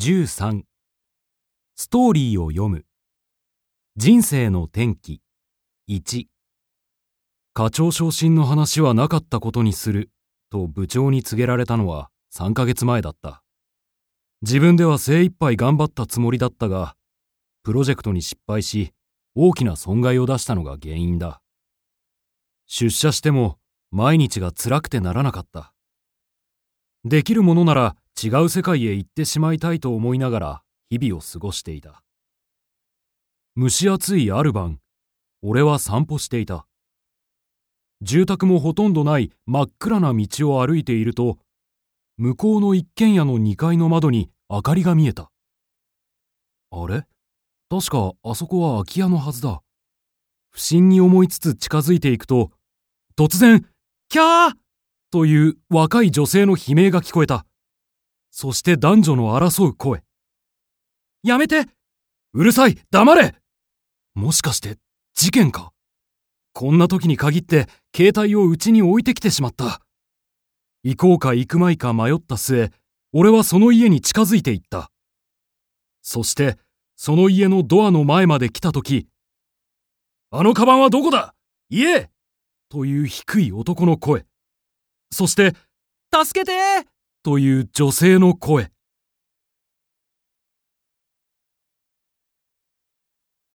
13ストーリーを読む。人生の転機。1課長昇進の話はなかったことにする。と部長に告げられたのは3ヶ月前だった。自分では精一杯頑張ったつもりだったがプロジェクトに失敗し大きな損害を出したのが原因だ。出社しても毎日が辛くてならなかった。できるものなら違う世界へ行ってしまいたいと思いながら日々を過ごしていた。蒸し暑いある晩俺は散歩していた。住宅もほとんどない真っ暗な道を歩いていると向こうの一軒家の2階の窓に明かりが見えた。あれ？確かあそこは空き家のはずだ。不審に思いつつ近づいていくと突然キャー！という若い女性の悲鳴が聞こえた。そして男女の争う声。やめてうるさい黙れもしかして事件かこんな時に限って携帯を家に置いてきてしまった。行こうか行くまいか迷った末、俺はその家に近づいていった。そして、その家のドアの前まで来た時、あのカバンはどこだ？家という低い男の声。そして、助けてという女性の声。